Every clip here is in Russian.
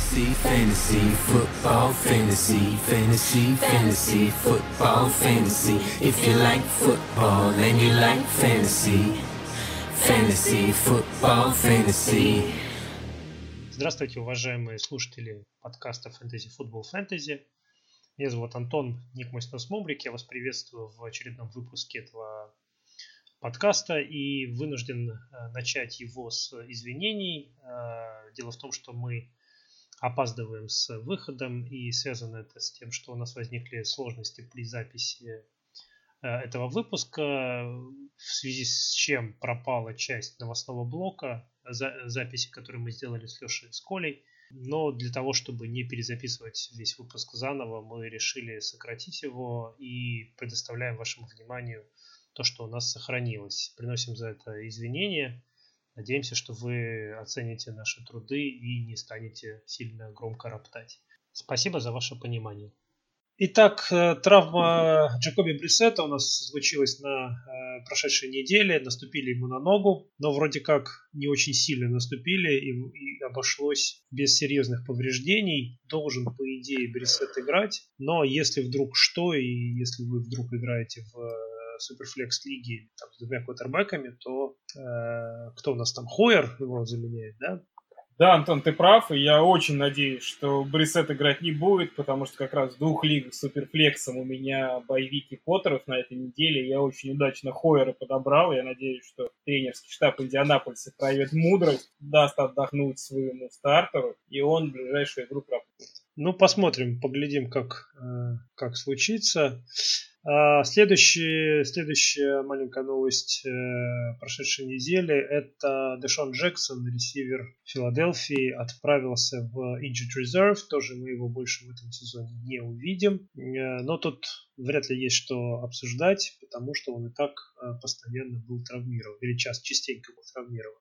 Fantasy, fantasy, football, fantasy, fantasy, fantasy, football, fantasy. If you like football and you like fantasy, fantasy, football, fantasy. Здравствуйте, уважаемые слушатели подкаста Fantasy Football Fantasy. Меня зовут Антон, ник мой. Я вас приветствую в очередном выпуске этого подкаста и вынужден э, начать его с извинений. Э, дело в том, что мы опаздываем с выходом и связано это с тем, что у нас возникли сложности при записи э, этого выпуска, в связи с чем пропала часть новостного блока, записи, которые мы сделали с Лешей и с Колей. Но для того, чтобы не перезаписывать весь выпуск заново, мы решили сократить его и предоставляем вашему вниманию то, что у нас сохранилось. Приносим за это извинения. Надеемся, что вы оцените наши труды и не станете сильно громко роптать. Спасибо за ваше понимание. Итак, э, травма Джакоби Брисета у нас случилась на э, прошедшей неделе. Наступили ему на ногу, но вроде как не очень сильно наступили и, и обошлось без серьезных повреждений. Должен, по идее, Брисет играть. Но если вдруг что, и если вы вдруг играете в суперфлекс лиги там, с двумя квотербеками, то э, кто у нас там, Хойер его заменяет, да? Да, Антон, ты прав, и я очень надеюсь, что Брисет играть не будет, потому что как раз в двух лигах с суперфлексом у меня боевики Поттеров на этой неделе. Я очень удачно Хойера подобрал. Я надеюсь, что тренерский штаб Индианаполиса проявит мудрость, даст отдохнуть своему стартеру, и он в ближайшую игру пропустит. Ну, посмотрим, поглядим, как, э, как случится. А, следующая, следующая маленькая новость э, прошедшей недели – это Дэшон Джексон, ресивер Филадельфии, отправился в Injured Reserve. Тоже мы его больше в этом сезоне не увидим. Э, но тут вряд ли есть что обсуждать, потому что он и так э, постоянно был травмирован, или час частенько был травмирован.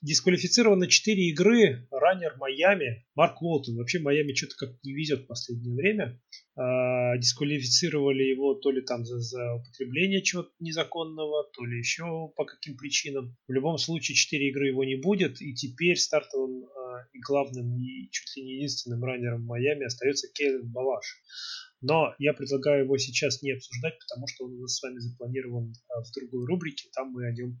Дисквалифицировано 4 игры. Раннер Майами. Марк Уолтон. Вообще Майами что-то как не везет в последнее время. А, дисквалифицировали его то ли там за, за употребление чего-то незаконного, то ли еще по каким причинам. В любом случае 4 игры его не будет. И теперь стартовым а, и главным, и чуть ли не единственным раннером Майами остается Кейлен Балаш. Но я предлагаю его сейчас не обсуждать, потому что он у нас с вами запланирован а, в другой рубрике. Там мы о нем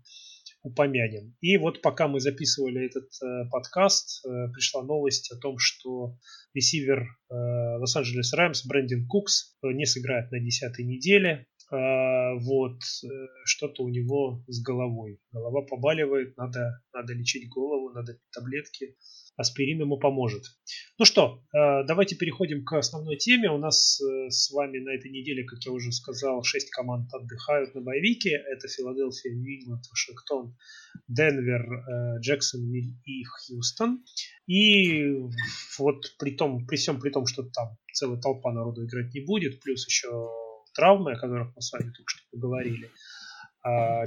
упомянем. И вот пока мы записывали этот э, подкаст, э, пришла новость о том, что ресивер э, Лос-Анджелес Раймс Брэндин Кукс э, не сыграет на десятой неделе. Э, вот э, что-то у него с головой. Голова побаливает, надо, надо лечить голову, надо таблетки аспирин ему поможет. Ну что, э, давайте переходим к основной теме. У нас э, с вами на этой неделе, как я уже сказал, 6 команд отдыхают на боевике. Это Филадельфия, Нью-Ингланд, Вашингтон, Денвер, э, Джексонвиль и Хьюстон. И вот при, том, при всем при том, что там целая толпа народу играть не будет, плюс еще травмы, о которых мы с вами только что поговорили,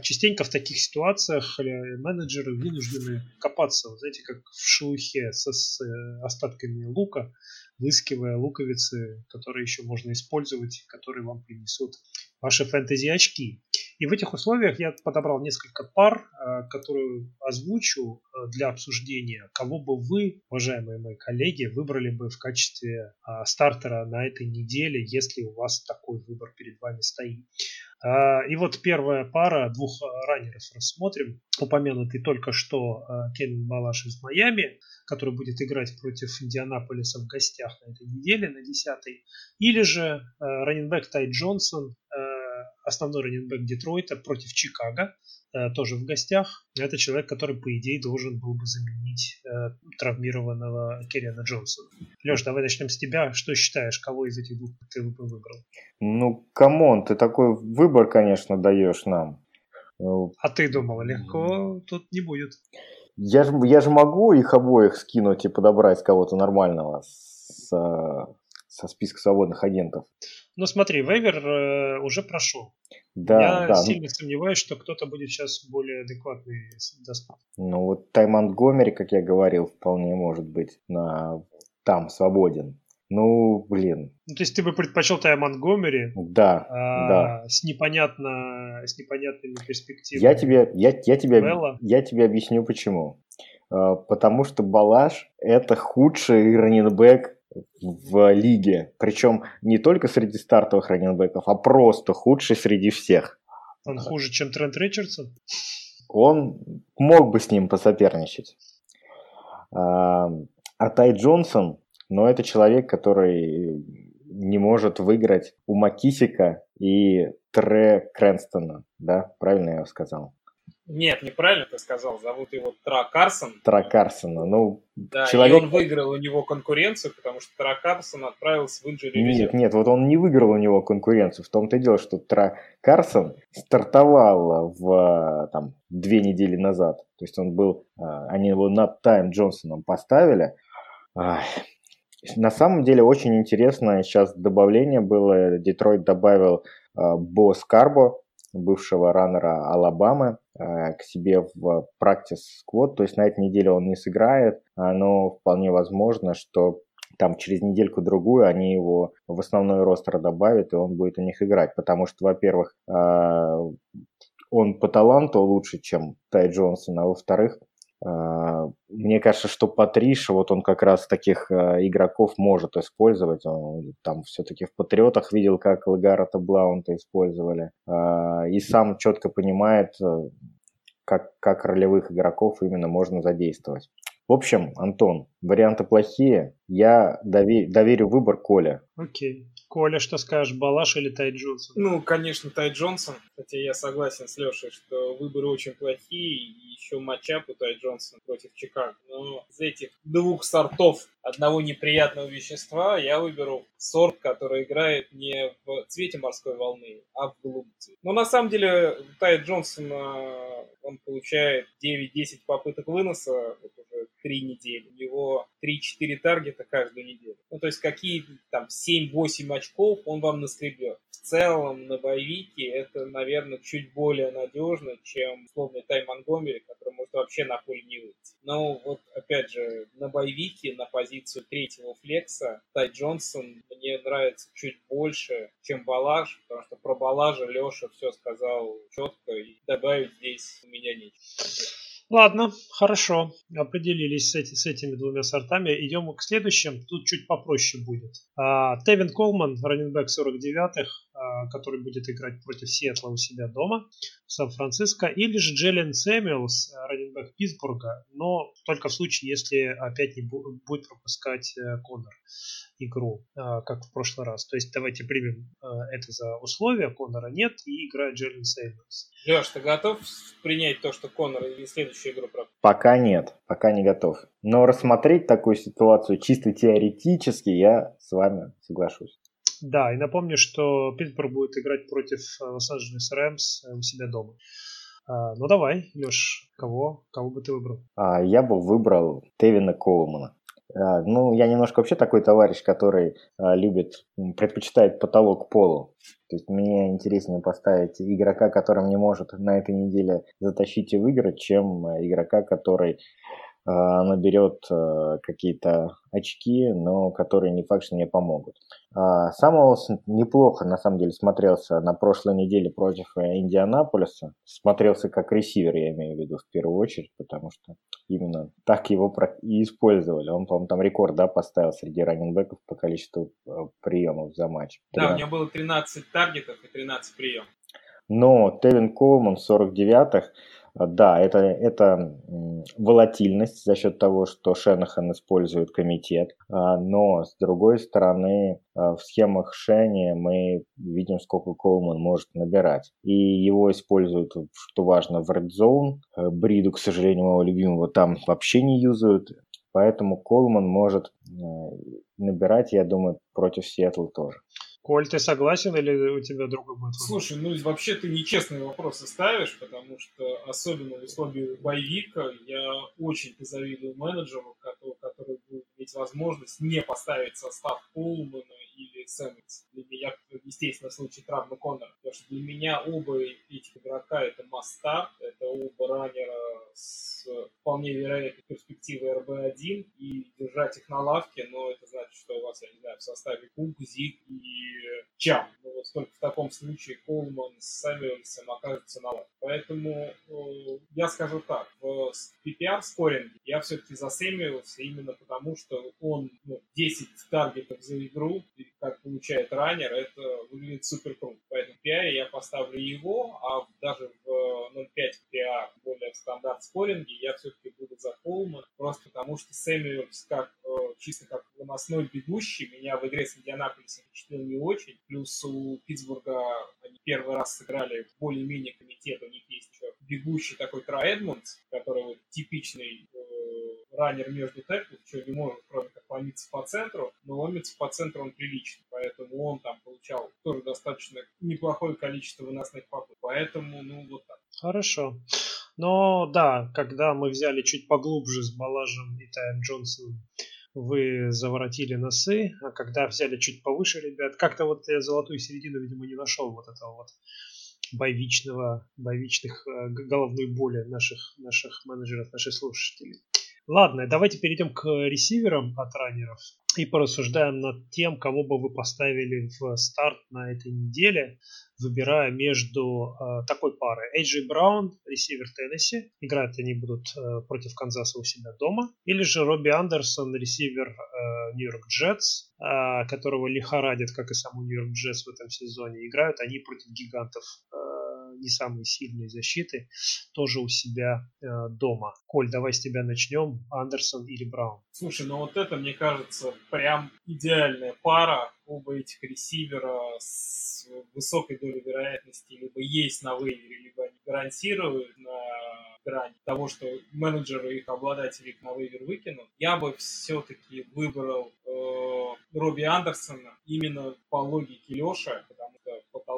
частенько в таких ситуациях э, менеджеры вынуждены копаться, знаете, как в шелухе со, с э, остатками лука, выскивая луковицы, которые еще можно использовать, которые вам принесут ваши фэнтези-очки. И в этих условиях я подобрал несколько пар, э, которые озвучу для обсуждения, кого бы вы, уважаемые мои коллеги, выбрали бы в качестве стартера на этой неделе, если у вас такой выбор перед вами стоит. А, и вот первая пара двух раннеров рассмотрим. Упомянутый только что а, Кевин Балаш из Майами, который будет играть против Индианаполиса в гостях на этой неделе, на 10 Или же а, раненбэк Тай Джонсон, основной раненбэк Детройта против Чикаго, тоже в гостях. Это человек, который, по идее, должен был бы заменить травмированного Керриона Джонсона. Леш, давай начнем с тебя. Что считаешь, кого из этих двух ты бы выбрал? Ну, come on, ты такой выбор, конечно, даешь нам. Ну, а ты думал, легко тут не будет. Я же, я же могу их обоих скинуть и подобрать кого-то нормального с, со списка свободных агентов. Ну смотри, waiver э, уже прошел. Да, я да. сильно сомневаюсь, что кто-то будет сейчас более адекватный доступен. Ну вот Тай Монтгомери, как я говорил, вполне может быть на там свободен. Ну, блин. Ну, то есть ты бы предпочел Тая Монгомери? Да, а, да. С, непонятно, с непонятными перспективами. Я тебе, я, я, тебе, я тебе объясню почему. а, потому что Балаш – это худший раненбэк в лиге. Причем не только среди стартовых раненбеков, а просто худший среди всех. Он хуже, чем Трент Ричардсон? Он мог бы с ним посоперничать. А, а Тай Джонсон, ну, это человек, который не может выиграть у Макисика и Тре Крэнстона, да? Правильно я сказал? Нет, неправильно ты сказал. Зовут его Тра Карсон. Тра Карсона. Ну, да, человек... и он выиграл у него конкуренцию, потому что Тра Карсон отправился в инжири Нет, нет, вот он не выиграл у него конкуренцию. В том-то и дело, что Тра Карсон стартовал в там, две недели назад. То есть он был, а, они его над Тайм Джонсоном поставили. На самом деле очень интересное сейчас добавление было. Детройт добавил а, Бо Скарбо, бывшего раннера Алабамы, э, к себе в practice squad, то есть на этой неделе он не сыграет, а, но вполне возможно, что там через недельку-другую они его в основной ростер добавят, и он будет у них играть, потому что, во-первых, э, он по таланту лучше, чем Тай Джонсон, а во-вторых, мне кажется, что Патриша, вот он как раз таких а, игроков может использовать. Он там все-таки в Патриотах видел, как Лагарата Блаунта использовали. А, и сам четко понимает, э, как, как ролевых игроков именно можно задействовать. В общем, Антон, варианты плохие. Я довер, доверю выбор Коля. Окей. Коля, что скажешь, Балаш или Тай Джонсон? Ну, конечно, Тай Джонсон. Хотя я согласен с Лешей, что выборы очень плохие. И еще матчап у Тай Джонсона против Чикаго. Но из этих двух сортов одного неприятного вещества я выберу сорт, который играет не в цвете морской волны, а в голубом цвете. Но на самом деле Тай Джонсон, он получает 9-10 попыток выноса вот уже три недели. У него 3-4 таргета каждую неделю. Ну, то есть какие там 7-8 очков он вам наскребет. В целом на боевике это, наверное, чуть более надежно, чем условный Тай Монгомери, который может вообще на поле не выйти. Но вот, опять же, на боевике, на позицию третьего флекса, Тай Джонсон мне нравится чуть больше, чем Балаш, потому что про Балажа Леша все сказал четко, и добавить здесь у меня нечего. Ладно, хорошо. Определились с, эти, с этими двумя сортами. Идем к следующим. Тут чуть попроще будет. А, Тевин Колман, раненбэк 49-х, а, который будет играть против Сиэтла у себя дома в Сан-Франциско. Или же Джеллен Сэмюэлс, раненбэк Питтсбурга, но только в случае, если опять не будет пропускать э, Коннор игру, а, как в прошлый раз. То есть давайте примем а, это за условие, Конора нет и играет Джерин Сеймонс. Леш, ты готов принять то, что Конор и следующую игру пропустит? Пока нет, пока не готов. Но рассмотреть такую ситуацию чисто теоретически я с вами соглашусь. Да, и напомню, что Питтсбург будет играть против э, Лос-Анджелес Рэмс э, у себя дома. А, ну давай, Леш, кого, кого бы ты выбрал? А, я бы выбрал Тевина Коулмана. А, ну, я немножко вообще такой товарищ, который а, любит, предпочитает потолок полу. То есть мне интереснее поставить игрока, который не может на этой неделе затащить и выиграть, чем игрока, который наберет а, какие-то очки, но которые не факт, что мне помогут. А, Самуэлс неплохо, на самом деле, смотрелся на прошлой неделе против э, Индианаполиса. Смотрелся как ресивер, я имею в виду, в первую очередь, потому что именно так его и использовали. Он, по-моему, там рекорд да, поставил среди раненбеков по количеству э, приемов за матч. Да, у него было 13 таргетов и 13 приемов. Но Тевин Колман 49-х а, да, это, это волатильность за счет того, что Шенахан использует комитет, а, но с другой стороны а, в схемах Шени мы видим, сколько Колман может набирать. И его используют, что важно, в Red Zone. Э, Бриду, к сожалению, моего любимого там вообще не юзают. Поэтому Колман может э, набирать, я думаю, против Сиэтла тоже. Коль, ты согласен или у тебя другой будет? Слушай, ну вообще ты нечестные вопросы ставишь, потому что особенно в условиях боевика я очень позавидую менеджеру, который, который будет иметь возможность не поставить состав Колмана или Сэммонс. Для меня, естественно, в случае травмы Коннора. Потому что для меня оба этих игрока это мастер, это оба раннера с с вполне вероятной перспективой РБ-1 и держать их на лавке, но это значит, что у вас, я не знаю, в составе Кук, Зик и Чам. Ну вот только в таком случае Колман с Сэмюэльсом окажется на лавке. Поэтому э, я скажу так, в PPR-скоринге я все-таки за Сэмюэлса именно потому, что он ну, 10 таргетов за игру, как получает раннер, это выглядит супер круто. Поэтому в PPR я поставлю его, а даже в 0.5 PPR более стандарт скоринге я все-таки буду за Колман, просто потому что Сэмюэльс как э, чисто как выносной бегущий меня в игре с Индианаполисом впечатлил не очень. Плюс у Питтсбурга они первый раз сыграли более-менее комитет, у них есть еще бегущий такой Тра Эдмондс, который вот типичный э, раннер между теклов, что не может, кроме как ломиться по центру, но ломиться по центру он приличный, поэтому он там получал тоже достаточно неплохое количество выносных попыток, поэтому, ну, вот так. Хорошо. Но да, когда мы взяли чуть поглубже с Балажем и Тайм Джонсоном, вы заворотили носы, а когда взяли чуть повыше, ребят, как-то вот я золотую середину, видимо, не нашел вот этого вот боевичного, боевичных э, головной боли наших, наших менеджеров, наших слушателей. Ладно, давайте перейдем к ресиверам от раннеров и порассуждаем над тем, кого бы вы поставили в старт на этой неделе, выбирая между э, такой парой. Эйджи Браун, ресивер Теннесси, играть они будут э, против Канзаса у себя дома, или же Робби Андерсон, ресивер э, Нью-Йорк Джетс, э, которого лихорадит, как и саму Нью-Йорк Джетс в этом сезоне. Играют они против гигантов э, не самые сильные защиты, тоже у себя э, дома. Коль, давай с тебя начнем. Андерсон или Браун? Слушай, ну вот это, мне кажется, прям идеальная пара. Оба этих ресивера с высокой долей вероятности либо есть на вейвере, либо они гарантируют на грани того, что менеджеры их обладатели на вейвер выкинут. Я бы все-таки выбрал э, Робби Андерсона именно по логике Леша,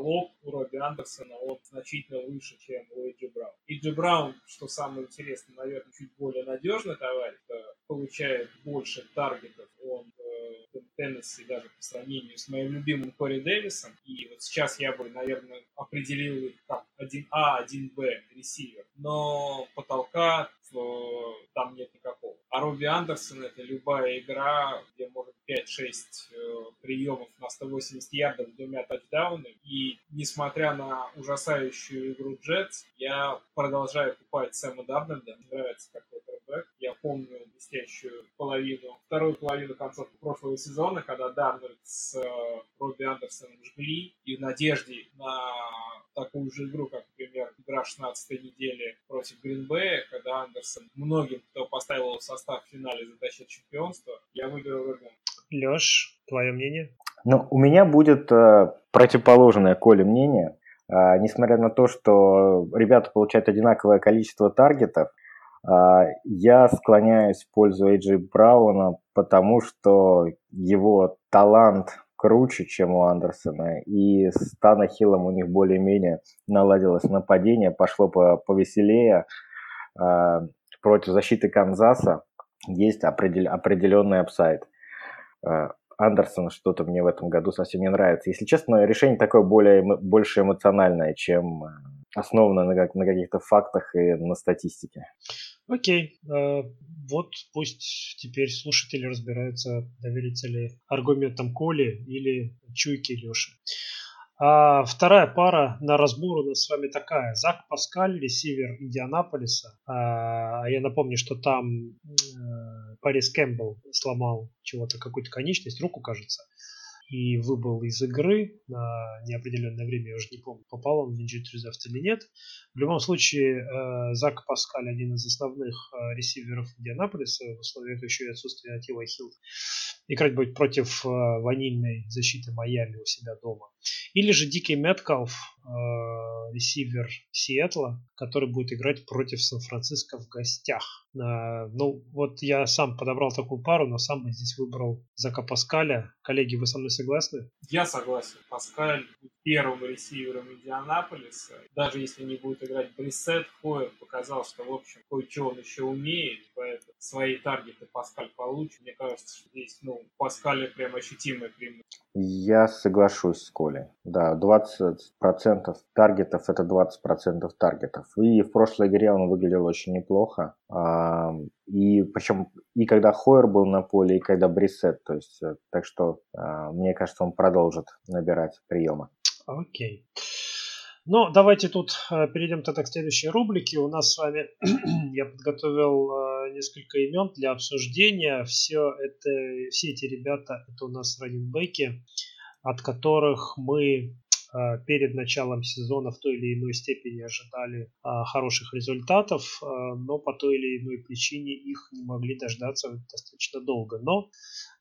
потолок у Робби Андерсона он значительно выше, чем у Эйджи Браун. Эйджи Браун, что самое интересное, наверное, чуть более надежный товарищ, получает больше таргетов, он э, Теннесси даже по сравнению с моим любимым Кори Дэвисом. И вот сейчас я бы, наверное, определил их как 1А, 1Б ресивер. Но потолка э, там нет никакого. А Робби Андерсон это любая игра, где может 5-6 э, приемов на 180 ярдов с двумя тачдаунами. И несмотря на ужасающую игру Джетс, я продолжаю купать Сэма Дарнольда. Мне нравится, как квотербек. Я помню блестящую половину, вторую половину концовки прошлого сезона, когда Дарнольд с э, Робби Андерсоном жгли, и в надежде на такую же игру, как, например, игра 16 недели против Гринбея, когда Андерсон многим, кто поставил в состав в финале, затащит чемпионство, я выберу Робби Леш, твое мнение? Ну, у меня будет э, противоположное Коле мнение. Э, несмотря на то, что ребята получают одинаковое количество таргетов, э, я склоняюсь в пользу Эйджи Брауна, потому что его талант круче, чем у Андерсона. И с Тана Хиллом у них более-менее наладилось нападение, пошло по- повеселее. Э, против защиты Канзаса есть определ, определенный upside. Андерсон что-то мне в этом году совсем не нравится. Если честно, решение такое более, больше эмоциональное, чем э, основано на, на каких-то фактах и на статистике. Окей, э, вот пусть теперь слушатели разбираются, довериться ли аргументам Коли или чуйки Леши. А вторая пара на разбор у нас с вами такая. Зак Паскаль, ресивер Индианаполиса. А, я напомню, что там э, Парис Кэмпбелл сломал чего-то, какую-то конечность, руку, кажется и выбыл из игры на неопределенное время, я уже не помню, попал он в injured reserve или нет. В любом случае, э, Зак Паскаль один из основных э, ресиверов Индианаполиса в условиях еще и отсутствия Ти Вай Хилтона. Играть будет против э, ванильной защиты Майами у себя дома. Или же Дикий Меткалф, ресивер Сиэтла, который будет играть против Сан-Франциско в гостях. Ну, вот я сам подобрал такую пару, но сам бы здесь выбрал Зака Паскаля. Коллеги, вы со мной согласны? Я согласен. Паскаль первым ресивером Индианаполиса. Даже если не будет играть Брисет, Хойер показал, что, в общем, кое-что он еще умеет, поэтому свои таргеты Паскаль получит. Мне кажется, что здесь, ну, Паскаля прям ощутимое преимущество. Я соглашусь с Колей. Да, 20% 20% таргетов это 20% таргетов. И в прошлой игре он выглядел очень неплохо. А, и причем и когда Хойер был на поле, и когда Брисет. То есть, э, так что а, мне кажется, он продолжит набирать приемы. Окей. Ну, давайте тут э, перейдем тогда к следующей рубрике. У нас с вами я подготовил э, несколько имен для обсуждения. Все это, все эти ребята, это у нас раненбеки, от которых мы э, перед началом сезона в той или иной степени ожидали хороших результатов, но по той или иной причине их не могли дождаться достаточно долго. Но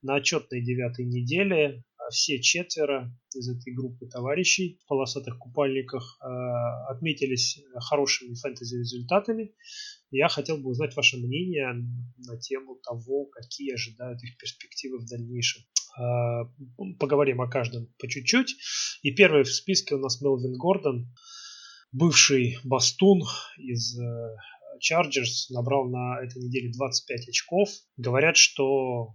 на отчетной девятой неделе все четверо из этой группы товарищей в полосатых купальниках э, отметились хорошими фэнтези-результатами. Я хотел бы узнать ваше мнение на тему того, какие ожидают их перспективы в дальнейшем. Э, поговорим о каждом по чуть-чуть. И первый в списке у нас Мелвин Гордон, бывший бастун из э, Chargers набрал на этой неделе 25 очков. Говорят, что,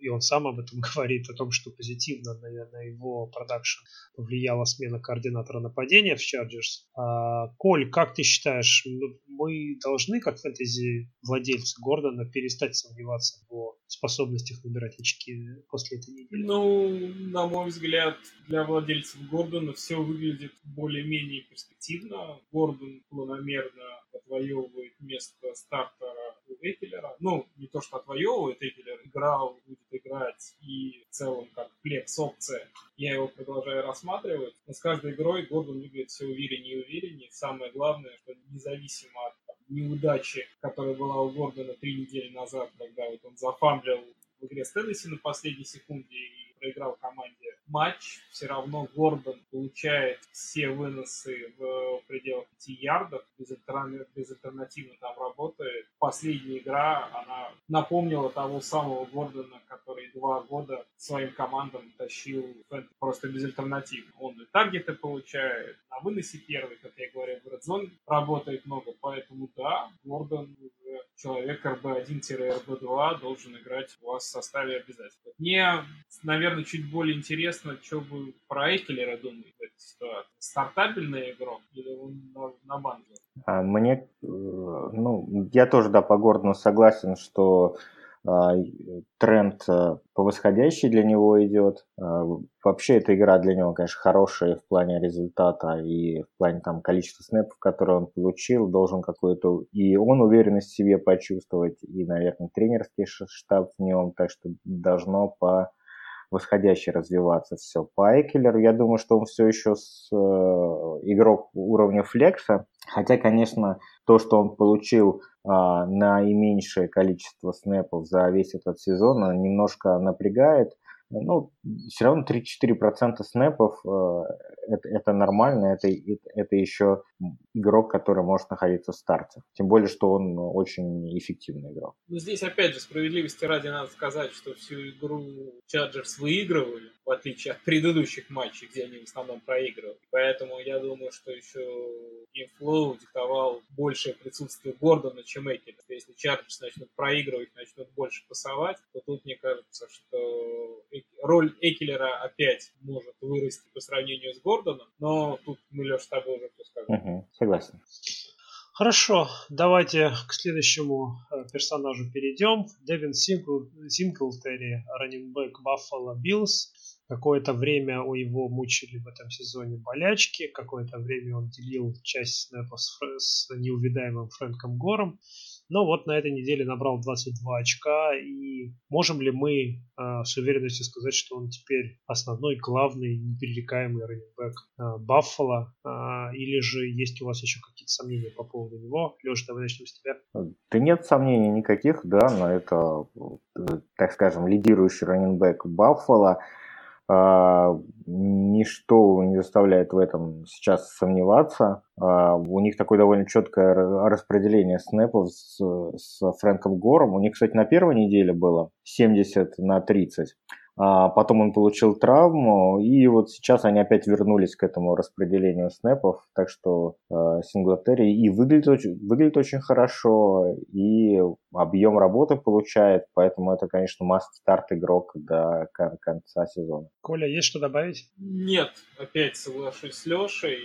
и он сам об этом говорит, о том, что позитивно на, на его продакшн повлияла смена координатора нападения в Chargers. А, Коль, как ты считаешь, мы должны, как фэнтези владельцы Гордона, перестать сомневаться в его способностях набирать очки после этой недели? Ну, на мой взгляд, для владельцев Гордона все выглядит более-менее перспективно. Гордон планомерно отвоевывает место стартера у Экелера. Ну, не то, что отвоевывает, Экелер играл, будет играть, и в целом как флекс-опция. Я его продолжаю рассматривать, но с каждой игрой Гордон выглядит все увереннее и увереннее. Самое главное, что независимо от неудачи, которая была у Гордона три недели назад, когда вот он зафамблил в игре с Теннесси на последней секунде и проиграл команде матч, все равно Гордон получает все выносы в пределах 5 ярдов, безальтернативно там работает. Последняя игра, она напомнила того самого Гордона, который два года своим командам тащил просто безальтернативно. Он и таргеты получает, на выносе первый, как я говорю, в Red работает много, поэтому да, Гордон человек РБ1-РБ2 должен играть у вас в составе обязательно. Мне, наверное, чуть более интересно, что вы про Экелера думаете в этой ситуации. Стартабельный игрок или он на банке? А мне, э, ну, я тоже, да, по Гордону согласен, что а, тренд э, по восходящей для него идет. А, вообще эта игра для него, конечно, хорошая в плане результата и в плане там количества снэпов, которые он получил, должен какой-то и он уверенность в себе почувствовать, и, наверное, тренерский штаб в нем, так что должно по восходящей развиваться все. По Экелеру я думаю, что он все еще с, э, игрок уровня флекса, хотя, конечно, то, что он получил э, наименьшее количество снэпов за весь этот сезон, немножко напрягает. Ну, все равно 3-4% снэпов э, это, это нормально, это, это еще игрок, который может находиться в старте. Тем более, что он очень эффективный игрок. Ну, здесь, опять же, справедливости ради надо сказать, что всю игру Чарджерс выигрывали, в отличие от предыдущих матчей, где они в основном проигрывали. Поэтому я думаю, что еще game flow диктовал большее присутствие Гордона, чем Экелера. Если Чарджерс начнут проигрывать, начнут больше пасовать, то тут, мне кажется, что роль Экелера опять может вырасти по сравнению с Гордоном, но тут мы, Леш, с тобой уже все сказали. Угу, согласен. Хорошо, давайте к следующему э, персонажу перейдем. Девин Сингл-, Синглтери, running back Баффало Биллс. Какое-то время у его мучили в этом сезоне болячки, какое-то время он делил часть снэпов с, с неувядаемым Фрэнком Гором. Но вот на этой неделе набрал 22 очка, и можем ли мы э, с уверенностью сказать, что он теперь основной, главный, непререкаемый running back э, Баффало, э, или же есть у вас еще какие-то сомнения по поводу него? Леша, давай начнем с тебя. Да нет сомнений никаких, да, но это, э, так скажем, лидирующий раненбэк Баффало – а, ничто не заставляет в этом сейчас сомневаться. А, у них такое довольно четкое распределение снэпов с, с Фрэнком Гором. У них, кстати, на первой неделе было 70 на 30. А потом он получил травму, и вот сейчас они опять вернулись к этому распределению снэпов, так что э, Синглтери и выглядит очень, выглядит очень хорошо, и объем работы получает, поэтому это, конечно, must-start игрок до конца сезона. Коля, есть что добавить? Нет, опять соглашусь с Лешей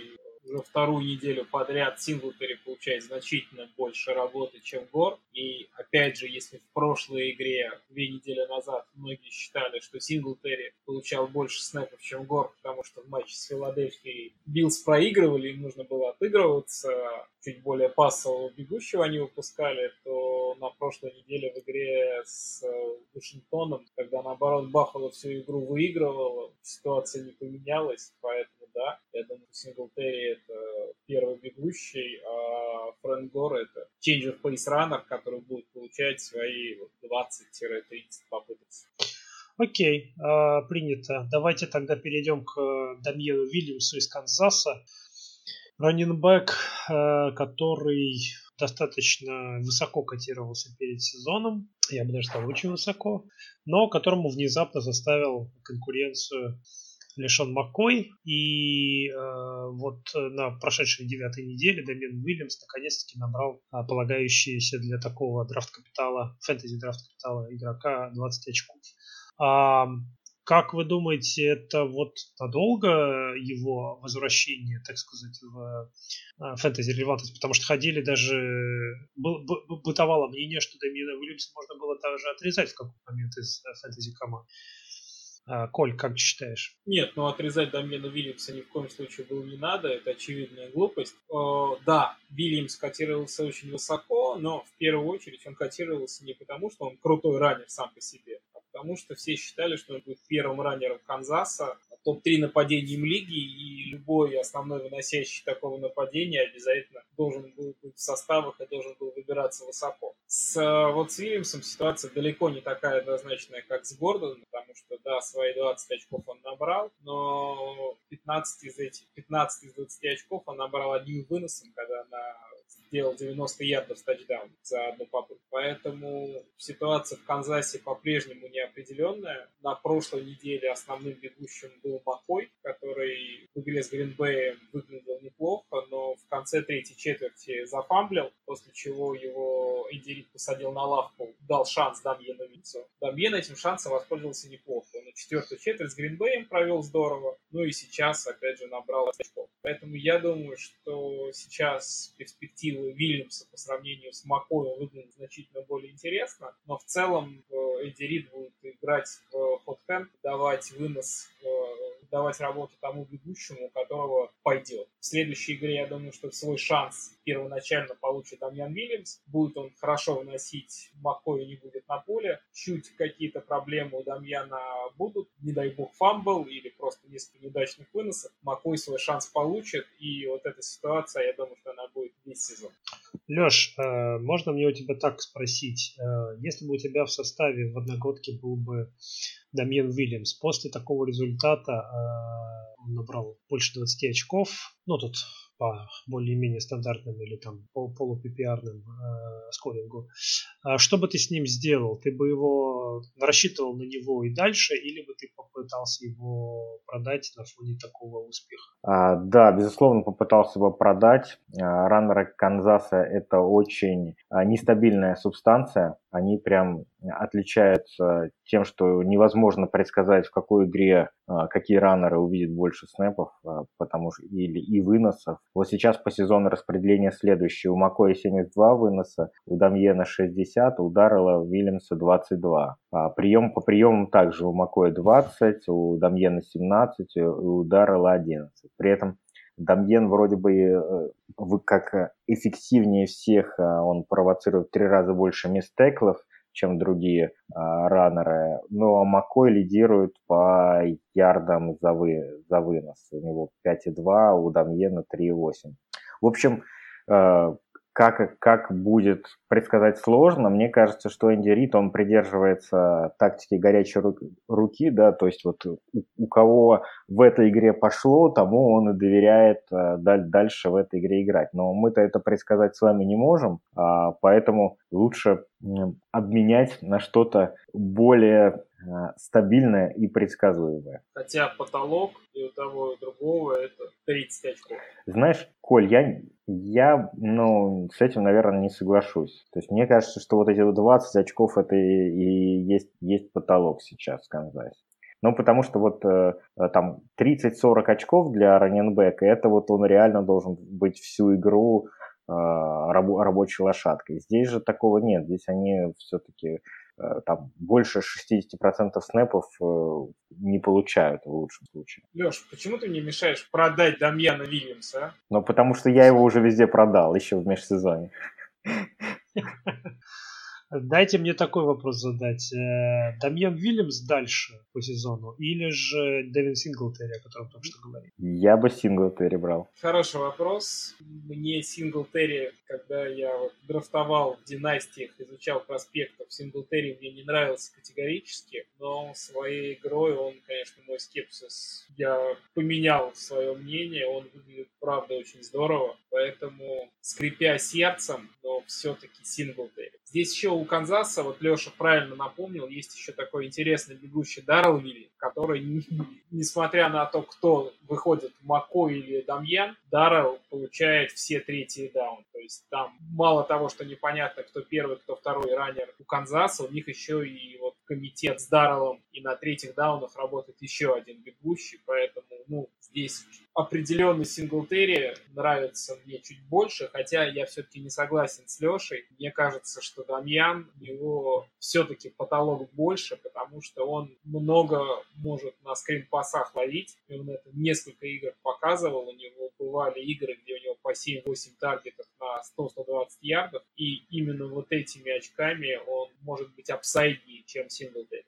уже вторую неделю подряд Синглтери получает значительно больше работы, чем Гор. И опять же, если в прошлой игре, две недели назад, многие считали, что Синглтери получал больше снэпов, чем Гор, потому что в матче с Филадельфией Биллс проигрывали, им нужно было отыгрываться, чуть более пассового бегущего они выпускали, то на прошлой неделе в игре с Вашингтоном, когда наоборот Баффало всю игру выигрывал, ситуация не поменялась, поэтому да, я думаю, Синглтери это первый бегущий, а Фрэнк Гор это change of pace runner, который будет получать свои 20-30 попыток. Окей, э, принято. Давайте тогда перейдем к Дамьену Уильямсу из Канзаса раннинбэк, э, который достаточно высоко котировался перед сезоном, я бы даже сказал очень высоко, но которому внезапно заставил конкуренцию Лешон Маккой. И э, вот на прошедшей девятой неделе Дамин Уильямс наконец-таки набрал э, полагающиеся для такого драфт-капитала, фэнтези-драфт-капитала игрока 20 очков. А, как вы думаете, это вот надолго его возвращение, так сказать, в э, фэнтези релевантность? Потому что ходили даже... Бытовало мнение, что Дамина Уильямса можно было даже отрезать в какой-то момент из э, фэнтези команд. А, Коль, как ты считаешь? Нет, ну отрезать Дамьена Вильямса ни в коем случае было не надо, это очевидная глупость. О, да, Вильямс котировался очень высоко, но в первую очередь он котировался не потому, что он крутой раннер сам по себе, потому что все считали, что он будет первым раннером Канзаса, топ-3 нападением лиги, и любой основной выносящий такого нападения обязательно должен был быть в составах и должен был выбираться высоко. С, вот с Вильямсом ситуация далеко не такая однозначная, как с Гордоном, потому что, да, свои 20 очков он набрал, но 15 из этих, 15 из 20 очков он набрал одним выносом, когда на сделал 90 ярдов тачдаун за одну попытку. Поэтому ситуация в Канзасе по-прежнему неопределенная. На прошлой неделе основным бегущим был Макой, который в игре с Гринбеем выглядел неплохо, но в конце третьей четверти зафамблил, после чего его Эдди посадил на лавку, дал шанс Дамьену Винцу. Дамьен этим шансом воспользовался неплохо. Он четвертую четверть с Гринбеем провел здорово, ну и сейчас, опять же, набрал очков. Поэтому я думаю, что сейчас перспективы Вильямса по сравнению с Макоем выглядят значительно более интересно, но в целом э, Эдди Рид будет играть в хот-хенд, давать вынос э, давать работу тому бегущему, у которого пойдет. В следующей игре, я думаю, что свой шанс первоначально получит Дамьян Вильямс. Будет он хорошо выносить, Маккой не будет на поле. Чуть какие-то проблемы у Дамьяна будут, не дай бог fumble или просто несколько неудачных выносов. Маккой свой шанс получит, и вот эта ситуация, я думаю, весь сезон. Леш, э, можно мне у тебя так спросить? Э, если бы у тебя в составе в одногодке был бы Дамьен Уильямс, после такого результата э, он набрал больше 20 очков, ну тут по более-менее стандартным или там полу PPR ным э, скорингу. А что бы ты с ним сделал? Ты бы его рассчитывал на него и дальше, или бы ты попытался его продать на фоне такого успеха? А, да, безусловно, попытался бы продать. А, раннеры Канзаса это очень а, нестабильная субстанция. Они прям отличаются тем, что невозможно предсказать, в какой игре а, какие раннеры увидят больше снэпов, а, потому что или и выносов. Вот сейчас по сезону распределение следующее. У Макоя 72 выноса, у Дамьена 60, у Даррела Уильямса 22. А прием по приемам также у Макоя 20, у Дамьена 17, у Даррела 11. При этом Дамьен вроде бы э, как эффективнее всех, он провоцирует три раза больше мистеклов, чем другие а, раннеры. Ну, а Макой лидирует по ярдам за, вы, за вынос. У него 5,2, у Дамьена 3,8. В общем, э, как, как будет предсказать сложно. Мне кажется, что Энди Рид, он придерживается тактики горячей руки, да, то есть вот у, у кого в этой игре пошло, тому он и доверяет а, дальше в этой игре играть. Но мы-то это предсказать с вами не можем, а, поэтому лучше обменять на что-то более Э, стабильная и предсказуемая. Хотя потолок и у того, и у другого это 30 очков. Знаешь, Коль, я, я ну, с этим, наверное, не соглашусь. То есть мне кажется, что вот эти 20 очков это и, и есть, есть потолок сейчас в Канзасе. Ну, потому что вот э, э там 30-40 очков для раненбека, это вот он реально должен быть всю игру раб, рабочей лошадкой. Здесь же такого нет. Здесь они все-таки Э, там больше 60% снэпов э, не получают в лучшем случае. Леш, почему ты мне мешаешь продать Дамьяна Вильямса? А? Ну, потому что я его уже везде продал, еще в межсезоне. Дайте мне такой вопрос задать. Э, Дамьен Вильямс дальше по сезону или же Дэвин Синглтери, о котором только что говорили? Я бы Синглтери брал. Хороший вопрос. Мне Синглтери, когда я вот драфтовал в династиях, изучал проспектов, Синглтери мне не нравился категорически, но своей игрой он, конечно, мой скепсис, я поменял свое мнение, он выглядит, правда, очень здорово, поэтому, скрипя сердцем, но все-таки Синглтери. Здесь еще у Канзаса, вот Леша правильно напомнил, есть еще такой интересный бегущий Даррелл Вилли, который, несмотря на то, кто выходит, Мако или Дамьян, Даррелл получает все третьи даун. То есть там мало того, что непонятно, кто первый, кто второй раннер у Канзаса, у них еще и вот комитет с Дарреллом, и на третьих даунах работает еще один бегущий, поэтому, ну, здесь определенный Синглтери нравится мне чуть больше, хотя я все-таки не согласен с Лешей. Мне кажется, что Дамьян, у него все-таки потолок больше, потому что он много может на скринпасах ловить, и он это несколько игр показывал, у него бывали игры, где у него по 7-8 таргетов на 100-120 ярдов, и именно вот этими очками он может быть апсайднее, чем Синглтери.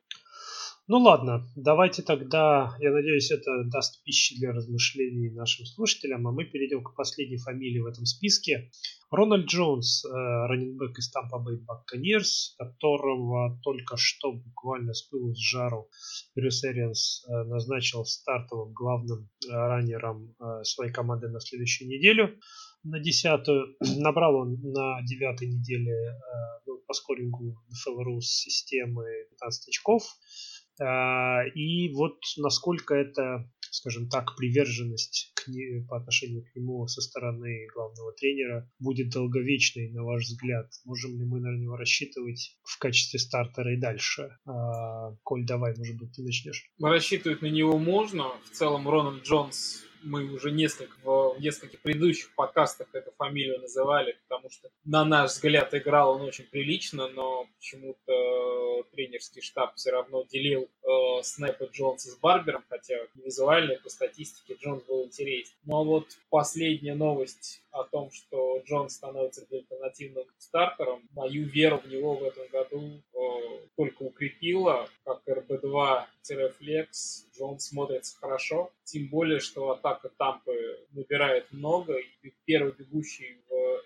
Ну ладно, давайте тогда, я надеюсь, это даст пищи для размышлений нашим слушателям, а мы перейдем к последней фамилии в этом списке. Рональд Джонс, э, раненбэк из Tampa Bay Buccaneers, которого только что буквально с пылу с жару Брюс Эрианс э, назначил стартовым главным э, раннером своей команды на следующую неделю на десятую. Набрал он на девятой неделе ну, по скорингу NFL Rules системы 15 очков. А, и вот насколько это, скажем так, приверженность к не, по отношению к нему со стороны главного тренера будет долговечной, на ваш взгляд? Можем ли мы на него рассчитывать в качестве стартера и дальше? А, Коль, давай, может быть, ты начнешь. Рассчитывать на него можно. В целом, Рональд Джонс мы уже несколько, в нескольких предыдущих подкастах эту фамилию называли, потому что, на наш взгляд, играл он очень прилично, но почему-то тренерский штаб все равно делил э, снэпы Джонса с Барбером, хотя визуально по статистике Джонс был интереснее. Но вот последняя новость о том, что Джон становится альтернативным стартером, мою веру в него в этом году э, только укрепила. Как РБ2-флекс, Джон смотрится хорошо. Тем более, что атака Тампы набирает много, и первый бегущий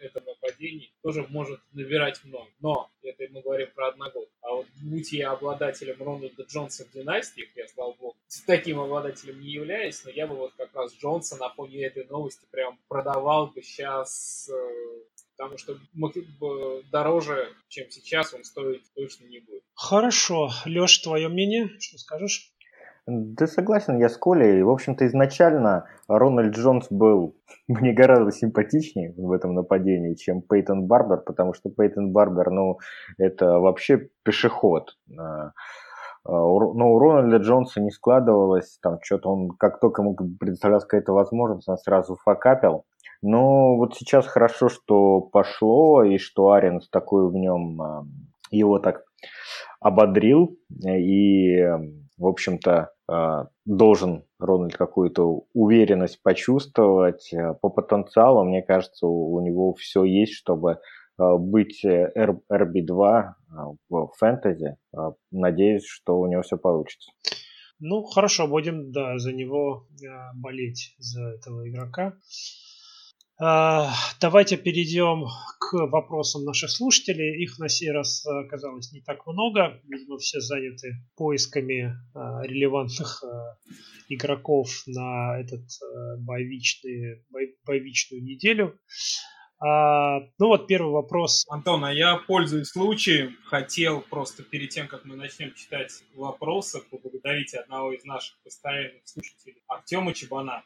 этом нападении тоже может набирать много. Но это мы говорим про одного. А вот будь я обладателем Рональда Джонса в династиях, я, слава богу, таким обладателем не являюсь, но я бы вот как раз Джонса на фоне этой новости прям продавал бы сейчас, э, потому что дороже, чем сейчас, он стоить точно не будет. Хорошо. Леш, твое мнение? Что скажешь? Да согласен я с Колей. В общем-то, изначально Рональд Джонс был мне гораздо симпатичнее в этом нападении, чем Пейтон Барбер, потому что Пейтон Барбер, ну, это вообще пешеход. А, а, но у Рональда Джонса не складывалось, там что-то он, как только ему предоставлялась какая-то возможность, он сразу факапил. Но вот сейчас хорошо, что пошло, и что Аренс такой в нем а, его так ободрил, и, в общем-то, а, должен Рональд какую-то уверенность почувствовать. По потенциалу, мне кажется, у него все есть, чтобы быть RB2 в фэнтези. Надеюсь, что у него все получится. Ну, хорошо, будем да, за него болеть, за этого игрока. А, давайте перейдем к вопросам наших слушателей. Их на сей раз оказалось не так много. Видимо, все заняты поисками а, релевантных а, игроков на этот боевичный, боевичную неделю. А, ну вот первый вопрос. Антон, а я, пользуясь случаем, хотел просто перед тем, как мы начнем читать вопросы, поблагодарить одного из наших постоянных слушателей, Артема Чебана,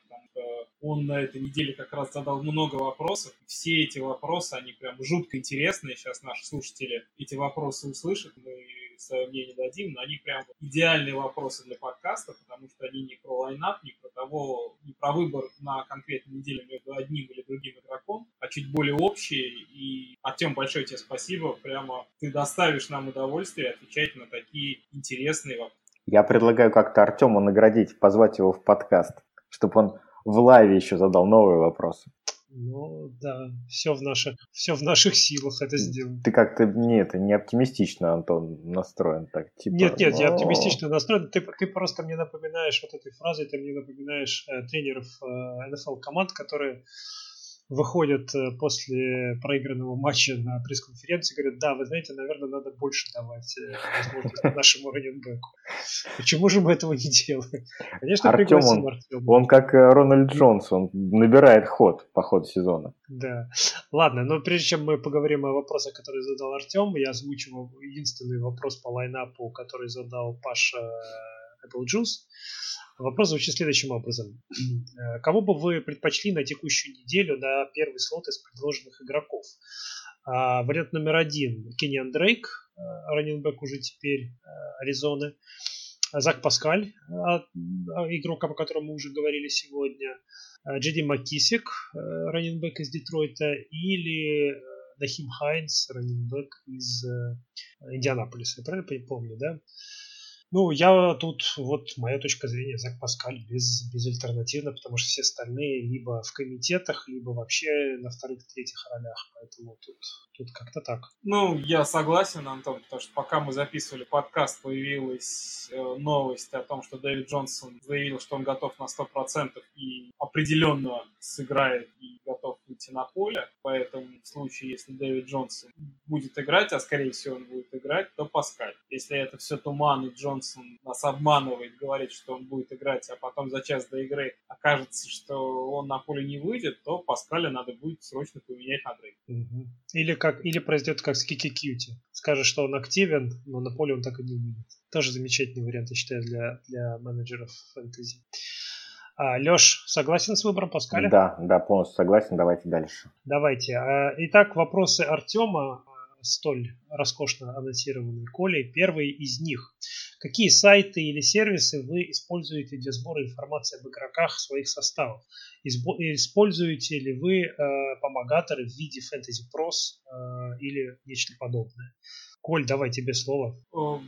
он на этой неделе как раз задал много вопросов. Все эти вопросы, они прям жутко интересные. Сейчас наши слушатели эти вопросы услышат. Мы свое мнение дадим, но они прям идеальные вопросы для подкаста, потому что они не про лайнап, не про того, не про выбор на конкретной неделе между одним или другим игроком, а чуть более общие. И, Артем, большое тебе спасибо. Прямо ты доставишь нам удовольствие отвечать на такие интересные вопросы. Я предлагаю как-то Артему наградить, позвать его в подкаст, чтобы он в лайве еще задал новые вопросы. Ну да, все в наших, все в наших силах это сделать. Ты как-то не это не оптимистично, Антон, настроен так. Типа, нет, нет, я оптимистично настроен. Ты, ты просто мне напоминаешь вот этой фразой, ты мне напоминаешь э, тренеров э, НФЛ команд, которые выходят э, после проигранного матча на пресс-конференции и говорят, да, вы знаете, наверное, надо больше давать э, возможность нашему раненбеку. Почему же мы этого не делаем? Конечно, Артем, он, Артема. Он как э, Рональд Джонс, он набирает ход по ходу сезона. Да. Ладно, но прежде чем мы поговорим о вопросах, которые задал Артем, я озвучу единственный вопрос по лайнапу, который задал Паша Apple Juice. Вопрос звучит следующим образом. Э, кого бы вы предпочли на текущую неделю на первый слот из предложенных игроков? А, вариант номер один. Кенниан Дрейк, э, раненбэк уже теперь э, Аризоны. Зак Паскаль, игрок, о котором мы уже говорили сегодня. Джеди Макисик, раненбэк из Детройта. Или Нахим Хайнс, раненбэк из Индианаполиса. Я правильно помню, да? Ну, я тут, вот моя точка зрения, Зак Паскаль без, безальтернативно, потому что все остальные либо в комитетах, либо вообще на вторых-третьих ролях, поэтому тут, тут как-то так. Ну, я согласен, Антон, потому что пока мы записывали подкаст, появилась э, новость о том, что Дэвид Джонсон заявил, что он готов на 100% и определенно сыграет и готов выйти на поле, поэтому в случае, если Дэвид Джонсон будет играть, а скорее всего он будет играть, то Паскаль. Если это все туман и Джонсон Джонсон нас обманывает, говорит, что он будет играть, а потом за час до игры окажется, что он на поле не выйдет, то Паскаля надо будет срочно поменять на дрейк. Угу. Или, как, или произойдет как с Кики Кьюти. Скажет, что он активен, но на поле он так и не выйдет. Тоже замечательный вариант, я считаю, для, для менеджеров фэнтези. А, Леш, согласен с выбором Паскаля? Да, да, полностью согласен. Давайте дальше. Давайте. А, итак, вопросы Артема столь роскошно анонсированный Колей. Первый из них. Какие сайты или сервисы вы используете для сбора информации об игроках своих составов? Используете ли вы э, помогаторы в виде Fantasy Pros э, или нечто подобное? Коль, давай тебе слово.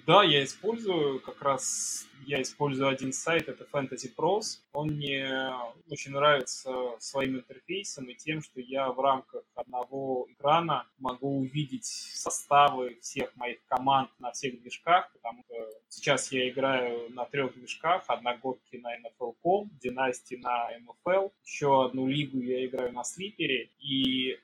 Да, я использую как раз я использую один сайт, это Fantasy Pros. Он мне очень нравится своим интерфейсом и тем, что я в рамках одного экрана могу увидеть составы всех моих команд на всех движках, потому что сейчас я играю на трех движках, одногодки на NFL.com, династии на MFL, еще одну лигу я играю на Слипере, и э,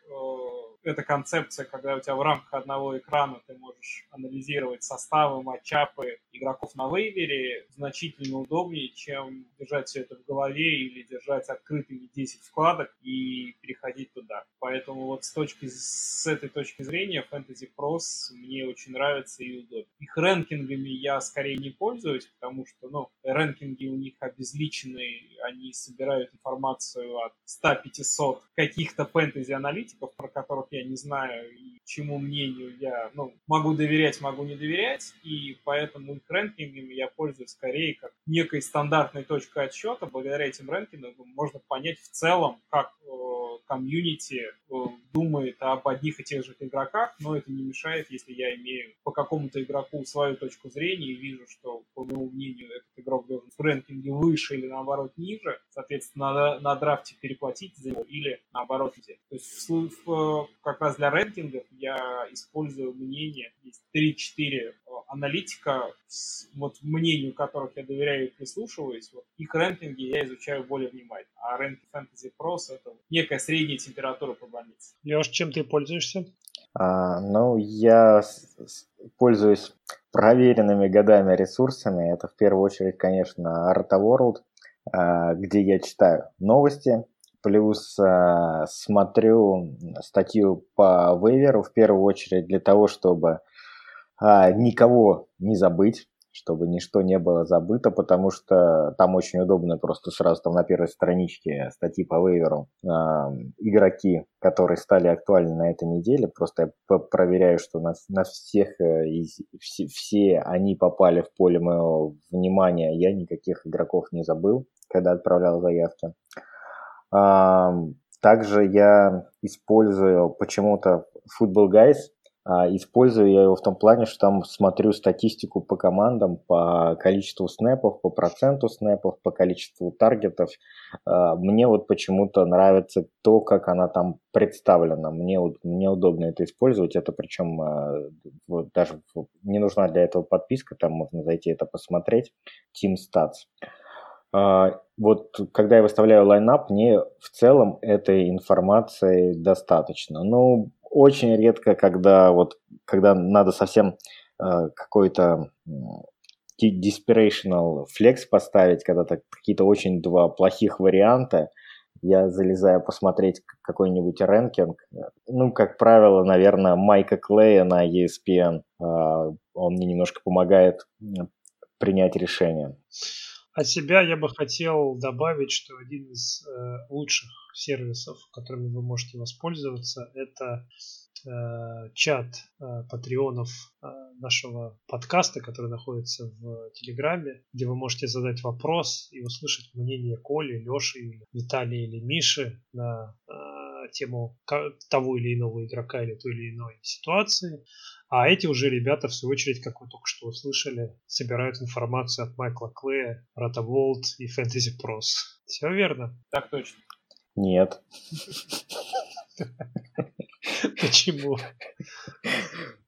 эта концепция, когда у тебя в рамках одного экрана ты можешь анализировать составы, матчапы игроков на вейвере, значительно удобнее, чем держать все это в голове или держать открытыми 10 вкладок и переходить туда. Поэтому вот с, точки, с этой точки зрения Fantasy Pros мне очень нравится и удобно. Их рэнкингами я скорее не пользуюсь, потому что ну, рэнкинги у них обезличенные, они собирают информацию от 100-500 каких-то фэнтези-аналитиков, про которых я не знаю и чему мнению я ну, могу доверять, могу не доверять, и поэтому их рэнкингами я пользуюсь скорее как некой стандартной точкой отсчета. Благодаря этим рэнкингам можно понять в целом, как э, комьюнити э, думает об одних и тех же игроках, но это не мешает, если я имею по какому-то игроку свою точку зрения и вижу, что, по моему мнению, этот игрок должен в рэнкинге выше или наоборот ниже, соответственно, на, на драфте переплатить за него или наоборот взять. То есть в, в, как раз для рэнкингов я использую мнение, есть 3-4 аналитика, вот мнению которых я доверяю и прислушиваюсь, вот их рэнкинги я изучаю более внимательно. А рэнкинг Fantasy Pros это некая средняя температура по больнице. Леш, чем ты пользуешься? А, ну, я пользуюсь проверенными годами ресурсами. Это в первую очередь, конечно, Arta World, а, где я читаю новости, плюс а, смотрю статью по вейверу в первую очередь для того, чтобы а, никого не забыть, чтобы ничто не было забыто, потому что там очень удобно просто сразу там на первой страничке статьи по вейверу э, игроки, которые стали актуальны на этой неделе, просто я проверяю, что на, на всех э, из, все, все они попали в поле моего внимания, я никаких игроков не забыл, когда отправлял заявки. Э, также я использую почему-то Football Guys, использую я его в том плане, что там смотрю статистику по командам, по количеству снэпов, по проценту снэпов, по количеству таргетов. А, мне вот почему-то нравится то, как она там представлена. Мне, мне удобно это использовать. Это причем а, вот даже не нужна для этого подписка, там можно зайти это посмотреть. Team Stats. Вот когда я выставляю лайнап, мне в целом этой информации достаточно. Ну, очень редко, когда вот когда надо совсем э, какой-то desperational flex поставить, когда так какие-то очень два плохих варианта, я залезаю посмотреть какой-нибудь рэнкинг. Ну, как правило, наверное, Майка Клея на ESPN. Э, он мне немножко помогает принять решение. От себя я бы хотел добавить, что один из э, лучших сервисов, которыми вы можете воспользоваться, это э, чат э, патреонов э, нашего подкаста, который находится в Телеграме, где вы можете задать вопрос и услышать мнение Коли, Леши, Виталия или Миши на э, тему того или иного игрока или той или иной ситуации. А эти уже ребята, в свою очередь, как вы только что услышали, собирают информацию от Майкла Клея, Ротоволт и Fantasy Pros. Все верно? Так точно. Нет. Почему?